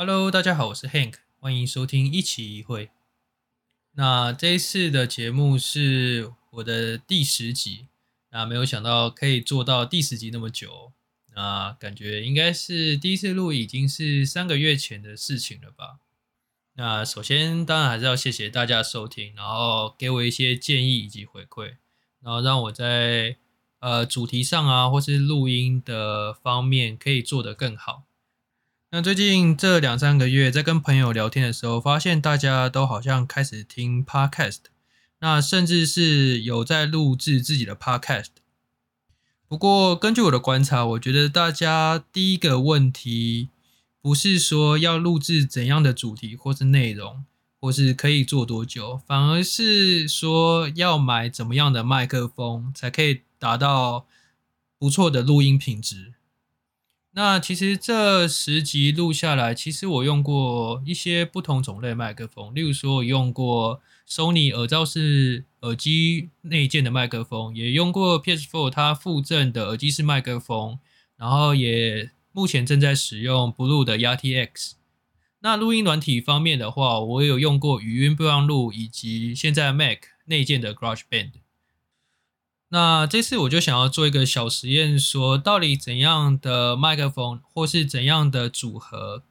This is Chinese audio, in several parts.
Hello，大家好，我是 Hank，欢迎收听一期一会。那这一次的节目是我的第十集，那没有想到可以做到第十集那么久，那感觉应该是第一次录已经是三个月前的事情了吧。那首先当然还是要谢谢大家收听，然后给我一些建议以及回馈，然后让我在呃主题上啊或是录音的方面可以做得更好。那最近这两三个月，在跟朋友聊天的时候，发现大家都好像开始听 podcast，那甚至是有在录制自己的 podcast。不过，根据我的观察，我觉得大家第一个问题不是说要录制怎样的主题或是内容，或是可以做多久，反而是说要买怎么样的麦克风才可以达到不错的录音品质。那其实这十集录下来，其实我用过一些不同种类麦克风，例如说我用过 Sony 耳罩式耳机内建的麦克风，也用过 PS4 它附赠的耳机式麦克风，然后也目前正在使用 Blue 的 YTX。那录音软体方面的话，我有用过语音备忘录，以及现在 Mac 内建的 GarageBand。那这次我就想要做一个小实验，说到底怎样的麦克风或是怎样的组合，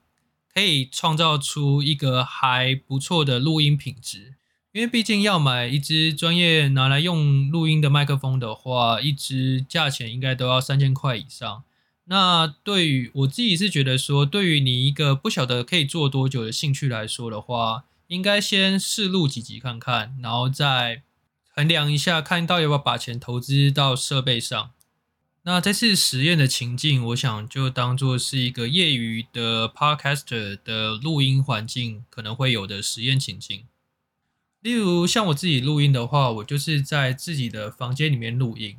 可以创造出一个还不错的录音品质。因为毕竟要买一支专业拿来用录音的麦克风的话，一支价钱应该都要三千块以上。那对于我自己是觉得说，对于你一个不晓得可以做多久的兴趣来说的话，应该先试录几集看看，然后再。衡量一下，看到要不要把钱投资到设备上。那这次实验的情境，我想就当做是一个业余的 podcaster 的录音环境可能会有的实验情境。例如，像我自己录音的话，我就是在自己的房间里面录音。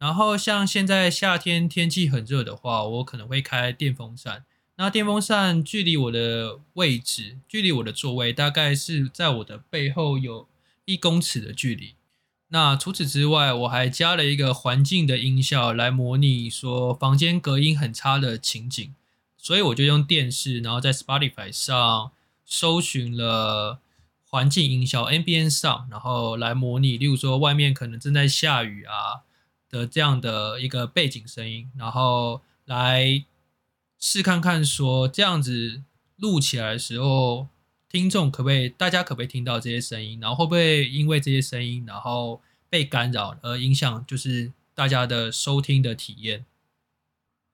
然后，像现在夏天天气很热的话，我可能会开电风扇。那电风扇距离我的位置，距离我的座位，大概是在我的背后有。一公尺的距离。那除此之外，我还加了一个环境的音效来模拟说房间隔音很差的情景。所以我就用电视，然后在 Spotify 上搜寻了环境音效 NBN Sound，然后来模拟，例如说外面可能正在下雨啊的这样的一个背景声音，然后来试看看说这样子录起来的时候。听众可不可以？大家可不可以听到这些声音？然后会不会因为这些声音，然后被干扰而影响，就是大家的收听的体验？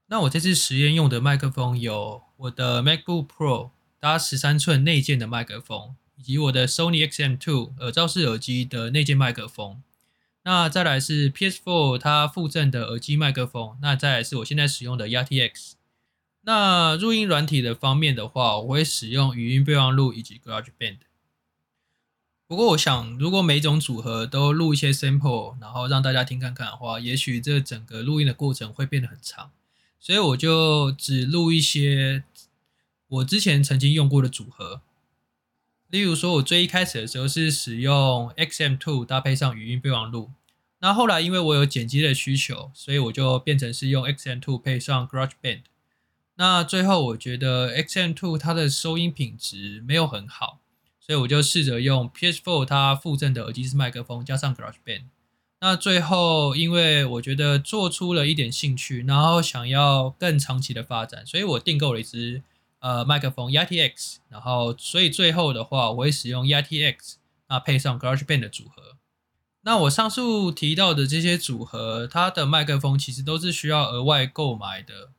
那我这次实验用的麦克风有我的 MacBook Pro 搭十三寸内建的麦克风，以及我的 Sony XM2 耳罩式耳机的内建麦克风。那再来是 PS4 它附赠的耳机麦克风。那再来是我现在使用的 YTX。那录音软体的方面的话，我会使用语音备忘录以及 GarageBand。不过，我想如果每种组合都录一些 sample，然后让大家听看看的话，也许这整个录音的过程会变得很长。所以我就只录一些我之前曾经用过的组合。例如说，我最一开始的时候是使用 XM2 搭配上语音备忘录。那后来因为我有剪辑的需求，所以我就变成是用 XM2 配上 GarageBand。那最后，我觉得 XM2 它的收音品质没有很好，所以我就试着用 PS4 它附赠的耳机式麦克风加上 GarageBand。那最后，因为我觉得做出了一点兴趣，然后想要更长期的发展，所以我订购了一支呃麦克风 YTX。然后，所以最后的话，我会使用 YTX，那配上 GarageBand 的组合。那我上述提到的这些组合，它的麦克风其实都是需要额外购买的。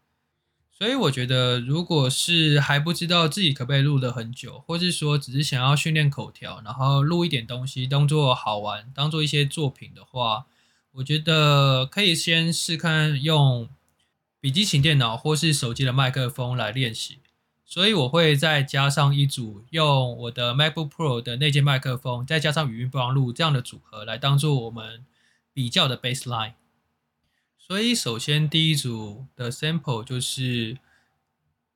所以我觉得，如果是还不知道自己可不可以录的很久，或是说只是想要训练口条，然后录一点东西当做好玩，当做一些作品的话，我觉得可以先试看用笔记型电脑或是手机的麦克风来练习。所以我会再加上一组用我的 MacBook Pro 的内建麦克风，再加上语音备忘录这样的组合来当做我们比较的 baseline。所以，首先第一组的 sample 就是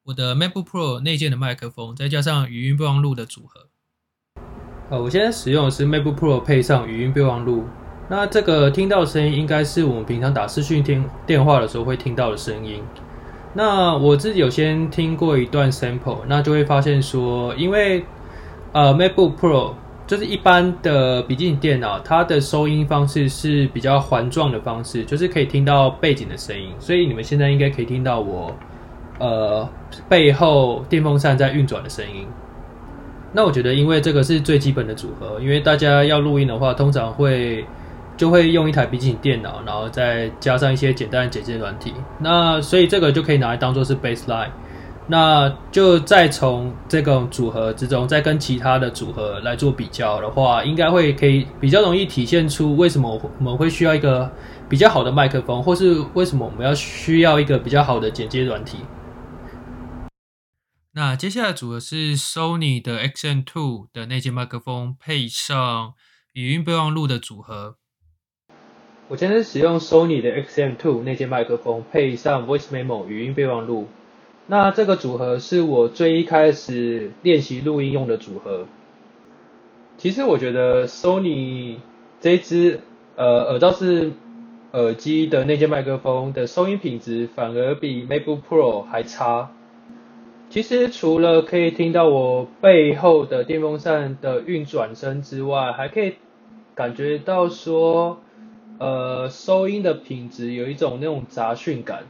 我的 MacBook Pro 内建的麦克风，再加上语音备忘录的组合。好，我现在使用的是 MacBook Pro 配上语音备忘录。那这个听到声音，应该是我们平常打视讯电电话的时候会听到的声音。那我自己有先听过一段 sample，那就会发现说，因为呃 MacBook Pro 就是一般的笔记本电脑，它的收音方式是比较环状的方式，就是可以听到背景的声音，所以你们现在应该可以听到我呃背后电风扇在运转的声音。那我觉得，因为这个是最基本的组合，因为大家要录音的话，通常会就会用一台笔记本电脑，然后再加上一些简单的剪接软体。那所以这个就可以拿来当做是 baseline。那就再从这种组合之中，再跟其他的组合来做比较的话，应该会可以比较容易体现出为什么我们会需要一个比较好的麦克风，或是为什么我们要需要一个比较好的剪接软体。那接下来组合是 Sony 的 XM2 的内接麦克风，配上语音备忘录的组合。我今天使用 Sony 的 XM2 内接麦克风，配上 Voice Memo 语音备忘录。那这个组合是我最一开始练习录音用的组合。其实我觉得 Sony 这支呃耳罩式耳机的内接麦克风的收音品质，反而比 MacBook Pro 还差。其实除了可以听到我背后的电风扇的运转声之外，还可以感觉到说，呃，收音的品质有一种那种杂讯感。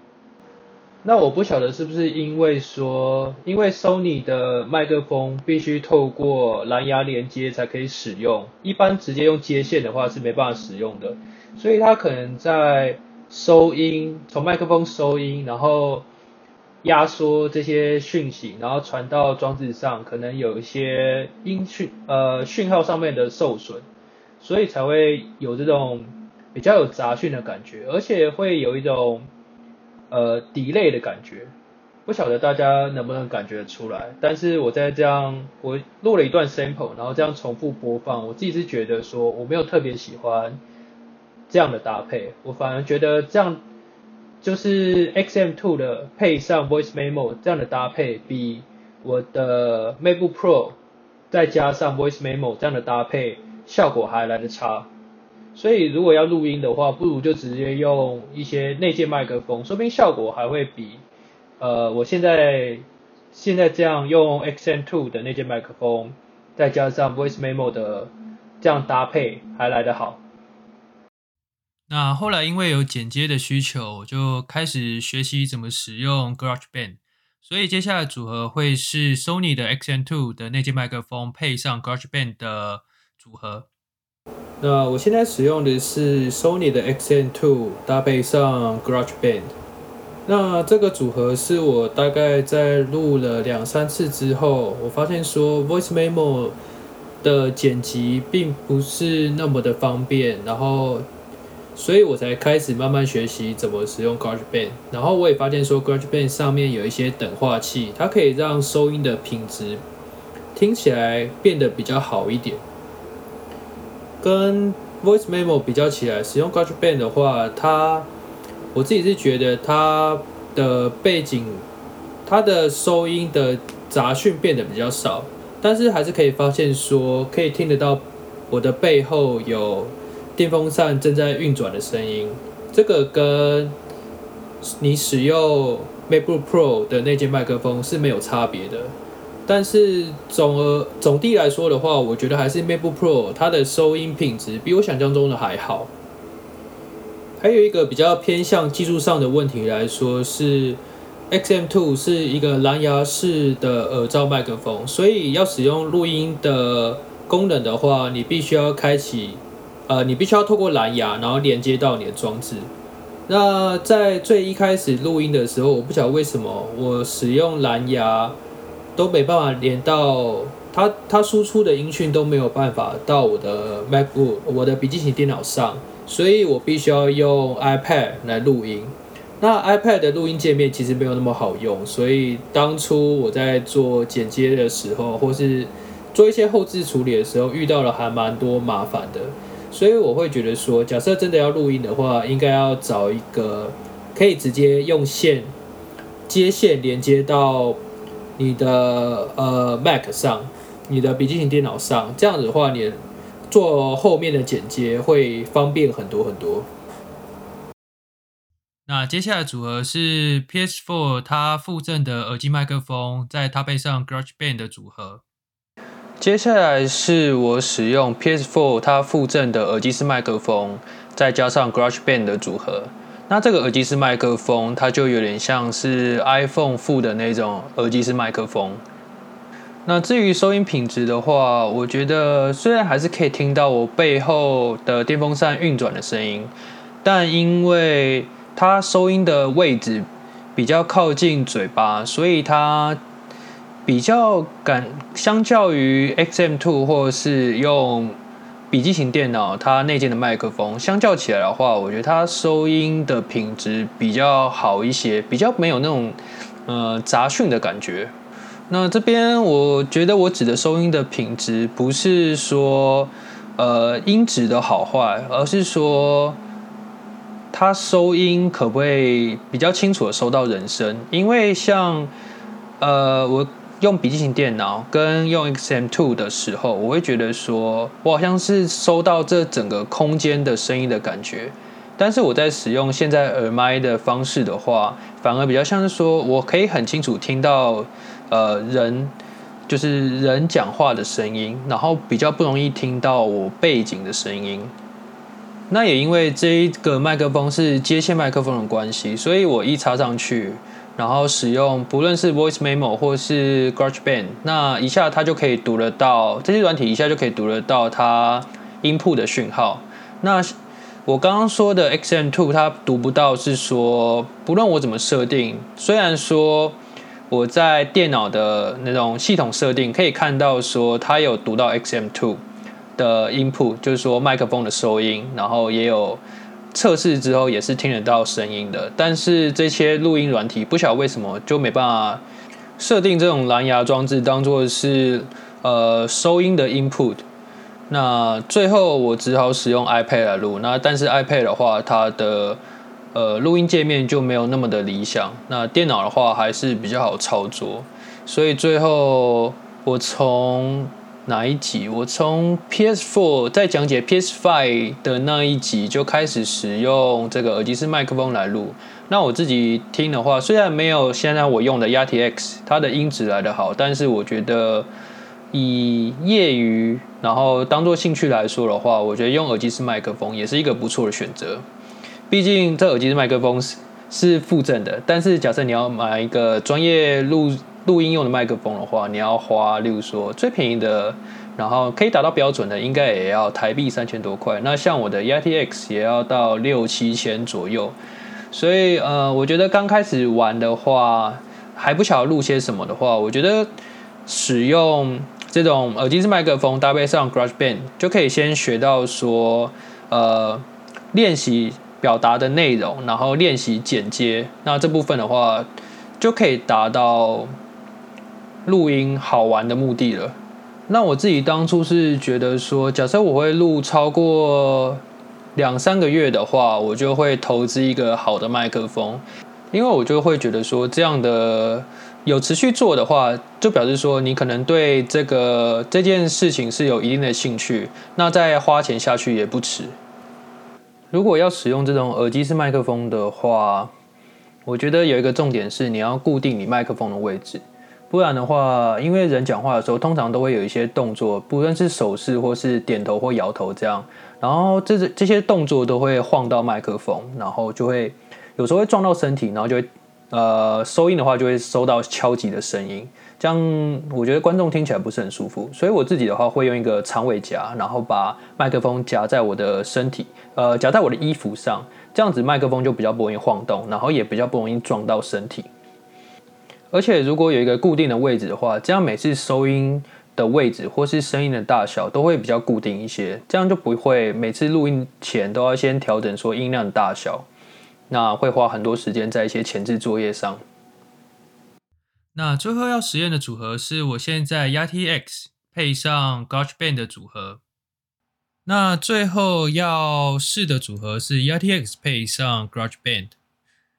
那我不晓得是不是因为说，因为 Sony 的麦克风必须透过蓝牙连接才可以使用，一般直接用接线的话是没办法使用的，所以它可能在收音，从麦克风收音，然后。压缩这些讯息，然后传到装置上，可能有一些音讯呃讯号上面的受损，所以才会有这种比较有杂讯的感觉，而且会有一种呃 delay 的感觉，不晓得大家能不能感觉出来。但是我在这样我录了一段 sample，然后这样重复播放，我自己是觉得说我没有特别喜欢这样的搭配，我反而觉得这样。就是 XM2 的配上 Voice Memo 这样的搭配，比我的 MacBook Pro 再加上 Voice Memo 这样的搭配效果还来得差。所以如果要录音的话，不如就直接用一些内建麦克风，说不定效果还会比呃我现在现在这样用 XM2 的内建麦克风，再加上 Voice Memo 的这样搭配还来得好。那后来因为有剪接的需求，就开始学习怎么使用 GarageBand。所以接下来组合会是 Sony 的 XM2 的内建麦克风配上 GarageBand 的组合。那我现在使用的是 Sony 的 XM2 搭配上 GarageBand。那这个组合是我大概在录了两三次之后，我发现说 Voice Memo 的剪辑并不是那么的方便，然后。所以我才开始慢慢学习怎么使用 GarageBand，然后我也发现说 GarageBand 上面有一些等化器，它可以让收音的品质听起来变得比较好一点。跟 Voice Memo 比较起来，使用 GarageBand 的话，它我自己是觉得它的背景、它的收音的杂讯变得比较少，但是还是可以发现说可以听得到我的背后有。电风扇正在运转的声音，这个跟你使用 MacBook Pro 的那件麦克风是没有差别的。但是总而总的来说的话，我觉得还是 MacBook Pro 它的收音品质比我想象中的还好。还有一个比较偏向技术上的问题来说，是 XM2 是一个蓝牙式的耳罩麦克风，所以要使用录音的功能的话，你必须要开启。呃，你必须要透过蓝牙，然后连接到你的装置。那在最一开始录音的时候，我不晓得为什么我使用蓝牙都没办法连到它，它输出的音讯都没有办法到我的 MacBook 我的笔记本电脑上，所以我必须要用 iPad 来录音。那 iPad 的录音界面其实没有那么好用，所以当初我在做剪接的时候，或是做一些后置处理的时候，遇到了还蛮多麻烦的。所以我会觉得说，假设真的要录音的话，应该要找一个可以直接用线接线连接到你的呃 Mac 上，你的笔记型电脑上，这样子的话，你做后面的剪接会方便很多很多。那接下来组合是 PS4 它附赠的耳机麦克风，再搭配上 GarageBand 的组合。接下来是我使用 PS4 它附赠的耳机式麦克风，再加上 GarageBand 的组合。那这个耳机式麦克风，它就有点像是 iPhone 附的那种耳机式麦克风。那至于收音品质的话，我觉得虽然还是可以听到我背后的电风扇运转的声音，但因为它收音的位置比较靠近嘴巴，所以它比较感相较于 XM Two 或是用笔记型电脑它内建的麦克风，相较起来的话，我觉得它收音的品质比较好一些，比较没有那种呃杂讯的感觉。那这边我觉得我指的收音的品质，不是说呃音质的好坏，而是说。它收音可不可以比较清楚的收到人声？因为像呃，我用笔记型电脑跟用 XM2 的时候，我会觉得说我好像是收到这整个空间的声音的感觉。但是我在使用现在耳麦的方式的话，反而比较像是说我可以很清楚听到呃人就是人讲话的声音，然后比较不容易听到我背景的声音。那也因为这一个麦克风是接线麦克风的关系，所以我一插上去，然后使用不论是 Voice Memo 或是 GarageBand，那一下它就可以读得到这些软体，一下就可以读得到它音铺的讯号。那我刚刚说的 XM2 它读不到，是说不论我怎么设定，虽然说我在电脑的那种系统设定可以看到说它有读到 XM2。的 input 就是说麦克风的收音，然后也有测试之后也是听得到声音的。但是这些录音软体不晓得为什么就没办法设定这种蓝牙装置当做是呃收音的 input。那最后我只好使用 iPad 来录。那但是 iPad 的话，它的呃录音界面就没有那么的理想。那电脑的话还是比较好操作。所以最后我从哪一集？我从 PS4 在讲解 PS5 的那一集就开始使用这个耳机式麦克风来录。那我自己听的话，虽然没有现在我用的 YTX 它的音质来的好，但是我觉得以业余然后当做兴趣来说的话，我觉得用耳机式麦克风也是一个不错的选择。毕竟这耳机式麦克风是是附赠的，但是假设你要买一个专业录。录音用的麦克风的话，你要花，例如说最便宜的，然后可以达到标准的，应该也要台币三千多块。那像我的 YTX 也要到六七千左右。所以呃，我觉得刚开始玩的话，还不晓得录些什么的话，我觉得使用这种耳机式麦克风搭配上 GarageBand 就可以先学到说呃练习表达的内容，然后练习剪接。那这部分的话就可以达到。录音好玩的目的了。那我自己当初是觉得说，假设我会录超过两三个月的话，我就会投资一个好的麦克风，因为我就会觉得说，这样的有持续做的话，就表示说你可能对这个这件事情是有一定的兴趣，那再花钱下去也不迟。如果要使用这种耳机式麦克风的话，我觉得有一个重点是你要固定你麦克风的位置。不然的话，因为人讲话的时候，通常都会有一些动作，不论是手势或是点头或摇头这样，然后这这些动作都会晃到麦克风，然后就会有时候会撞到身体，然后就会呃收音的话就会收到敲击的声音，这样我觉得观众听起来不是很舒服，所以我自己的话会用一个长尾夹，然后把麦克风夹在我的身体，呃夹在我的衣服上，这样子麦克风就比较不容易晃动，然后也比较不容易撞到身体。而且如果有一个固定的位置的话，这样每次收音的位置或是声音的大小都会比较固定一些，这样就不会每次录音前都要先调整说音量的大小，那会花很多时间在一些前置作业上。那最后要实验的组合是我现在 YTX 配上 GarageBand 的组合。那最后要试的组合是 YTX 配上 GarageBand。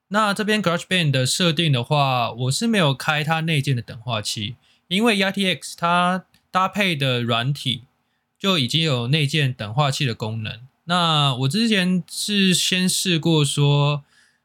那这边 GarageBand 的设定的话，我是没有开它内建的等化器，因为 YTX 它搭配的软体就已经有内建等化器的功能。那我之前是先试过说，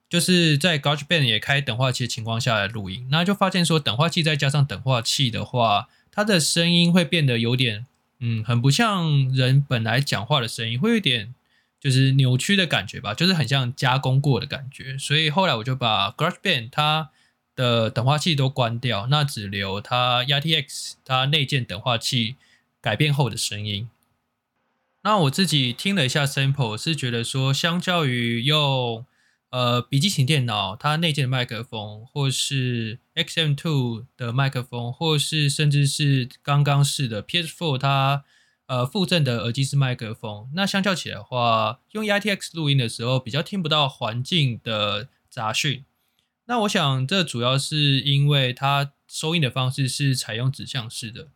就是在 GarageBand 也开等化器的情况下来录音，那就发现说等化器再加上等化器的话，它的声音会变得有点，嗯，很不像人本来讲话的声音，会有点就是扭曲的感觉吧，就是很像加工过的感觉。所以后来我就把 GarageBand 它的等化器都关掉，那只留它 YTX 它内建等化器改变后的声音。那我自己听了一下 sample，是觉得说，相较于用呃笔记型电脑它内建的麦克风，或是 XM2 的麦克风，或是甚至是刚刚试的 PS4 它呃附赠的耳机式麦克风，那相较起来的话，用 ITX 录音的时候比较听不到环境的杂讯。那我想这主要是因为它收音的方式是采用指向式的。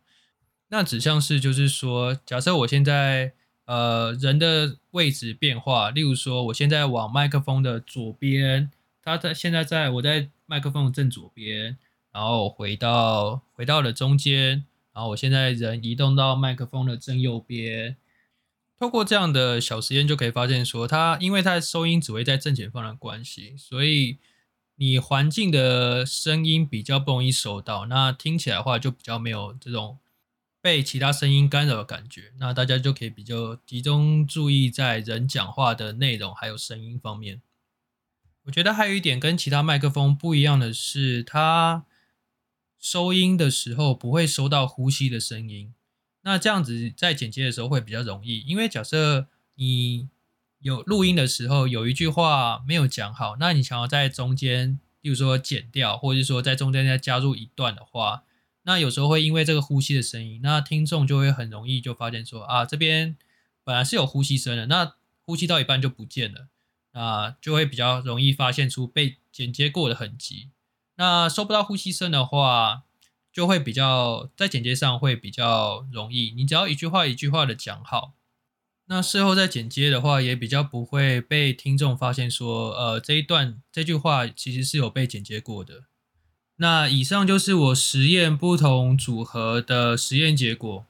那指向式就是说，假设我现在呃，人的位置变化，例如说，我现在往麦克风的左边，它在现在在我在麦克风的正左边，然后回到回到了中间，然后我现在人移动到麦克风的正右边。透过这样的小实验就可以发现，说它因为它的收音只会在正前方的关系，所以你环境的声音比较不容易收到，那听起来的话就比较没有这种。被其他声音干扰的感觉，那大家就可以比较集中注意在人讲话的内容还有声音方面。我觉得还有一点跟其他麦克风不一样的是，它收音的时候不会收到呼吸的声音。那这样子在剪接的时候会比较容易，因为假设你有录音的时候有一句话没有讲好，那你想要在中间，例如说剪掉，或者是说在中间再加入一段的话。那有时候会因为这个呼吸的声音，那听众就会很容易就发现说啊，这边本来是有呼吸声的，那呼吸到一半就不见了，那就会比较容易发现出被剪接过的痕迹。那收不到呼吸声的话，就会比较在剪接上会比较容易。你只要一句话一句话的讲好，那事后再剪接的话，也比较不会被听众发现说，呃，这一段这句话其实是有被剪接过的。那以上就是我实验不同组合的实验结果。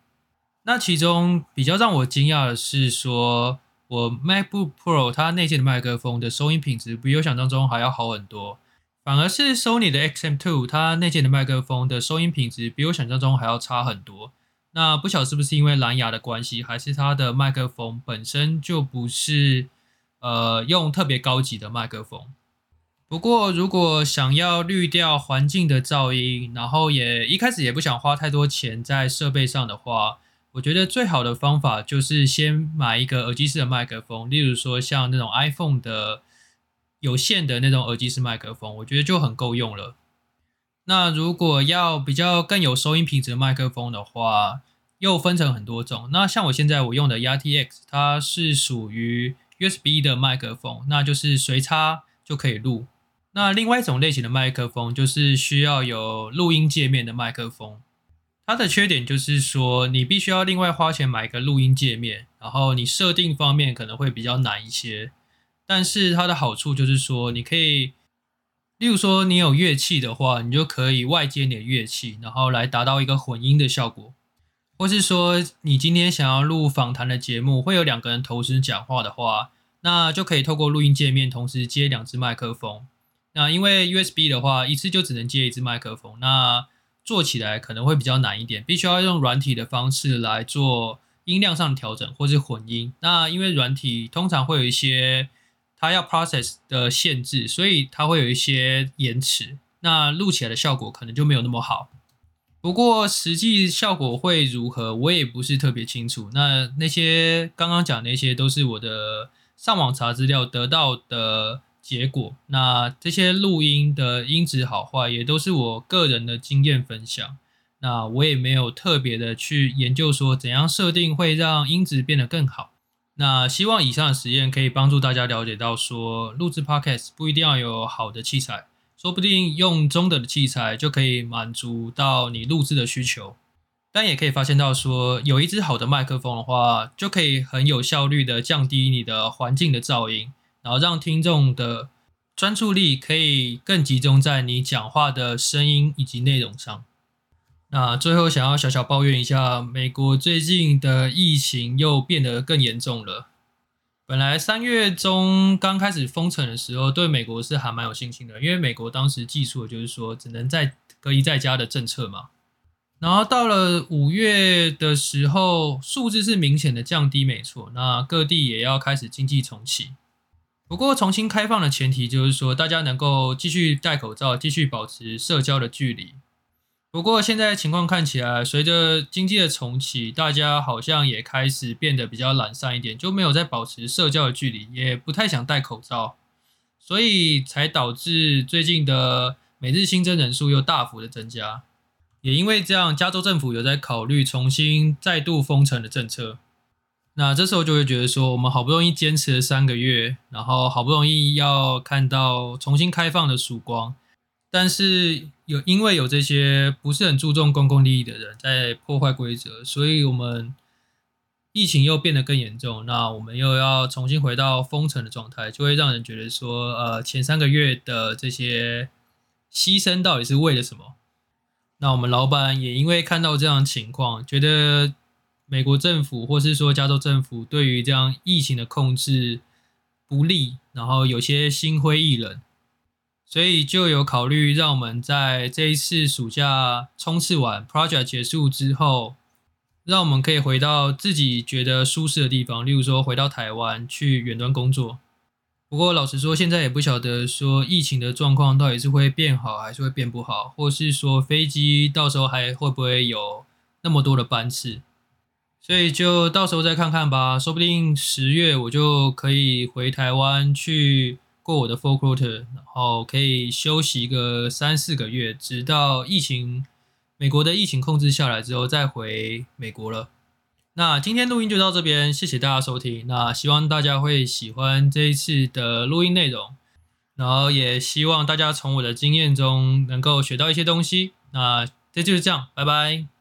那其中比较让我惊讶的是，说我 MacBook Pro 它内建的麦克风的收音品质比我想象中还要好很多，反而是 Sony 的 XM2 它内建的麦克风的收音品质比我想象中还要差很多。那不晓得是不是因为蓝牙的关系，还是它的麦克风本身就不是呃用特别高级的麦克风。不过，如果想要滤掉环境的噪音，然后也一开始也不想花太多钱在设备上的话，我觉得最好的方法就是先买一个耳机式的麦克风，例如说像那种 iPhone 的有线的那种耳机式麦克风，我觉得就很够用了。那如果要比较更有收音品质的麦克风的话，又分成很多种。那像我现在我用的 YTX，它是属于 USB 的麦克风，那就是随插就可以录。那另外一种类型的麦克风就是需要有录音界面的麦克风，它的缺点就是说你必须要另外花钱买一个录音界面，然后你设定方面可能会比较难一些。但是它的好处就是说你可以，例如说你有乐器的话，你就可以外接你的乐器，然后来达到一个混音的效果。或是说你今天想要录访谈的节目，会有两个人同时讲话的话，那就可以透过录音界面同时接两只麦克风。那因为 USB 的话，一次就只能接一支麦克风，那做起来可能会比较难一点，必须要用软体的方式来做音量上的调整或是混音。那因为软体通常会有一些它要 process 的限制，所以它会有一些延迟，那录起来的效果可能就没有那么好。不过实际效果会如何，我也不是特别清楚。那那些刚刚讲那些都是我的上网查资料得到的。结果，那这些录音的音质好坏也都是我个人的经验分享。那我也没有特别的去研究说怎样设定会让音质变得更好。那希望以上的实验可以帮助大家了解到说，录制 podcast 不一定要有好的器材，说不定用中等的器材就可以满足到你录制的需求。但也可以发现到说，有一支好的麦克风的话，就可以很有效率的降低你的环境的噪音。然后让听众的专注力可以更集中在你讲话的声音以及内容上。那最后想要小小抱怨一下，美国最近的疫情又变得更严重了。本来三月中刚开始封城的时候，对美国是还蛮有信心的，因为美国当时寄出的就是说只能在隔离在家的政策嘛。然后到了五月的时候，数字是明显的降低，没错。那各地也要开始经济重启。不过重新开放的前提就是说，大家能够继续戴口罩，继续保持社交的距离。不过现在情况看起来，随着经济的重启，大家好像也开始变得比较懒散一点，就没有再保持社交的距离，也不太想戴口罩，所以才导致最近的每日新增人数又大幅的增加。也因为这样，加州政府有在考虑重新再度封城的政策。那这时候就会觉得说，我们好不容易坚持了三个月，然后好不容易要看到重新开放的曙光。但是有因为有这些不是很注重公共利益的人在破坏规则，所以我们疫情又变得更严重。那我们又要重新回到封城的状态，就会让人觉得说，呃，前三个月的这些牺牲到底是为了什么？那我们老板也因为看到这样情况，觉得美国政府或是说加州政府对于这样疫情的控制不利，然后有些心灰意冷。所以就有考虑让我们在这一次暑假冲刺完 project 结束之后，让我们可以回到自己觉得舒适的地方，例如说回到台湾去远端工作。不过老实说，现在也不晓得说疫情的状况到底是会变好还是会变不好，或是说飞机到时候还会不会有那么多的班次。所以就到时候再看看吧，说不定十月我就可以回台湾去。过我的 full quarter，然后可以休息个三四个月，直到疫情美国的疫情控制下来之后再回美国了。那今天录音就到这边，谢谢大家收听。那希望大家会喜欢这一次的录音内容，然后也希望大家从我的经验中能够学到一些东西。那这就是这样，拜拜。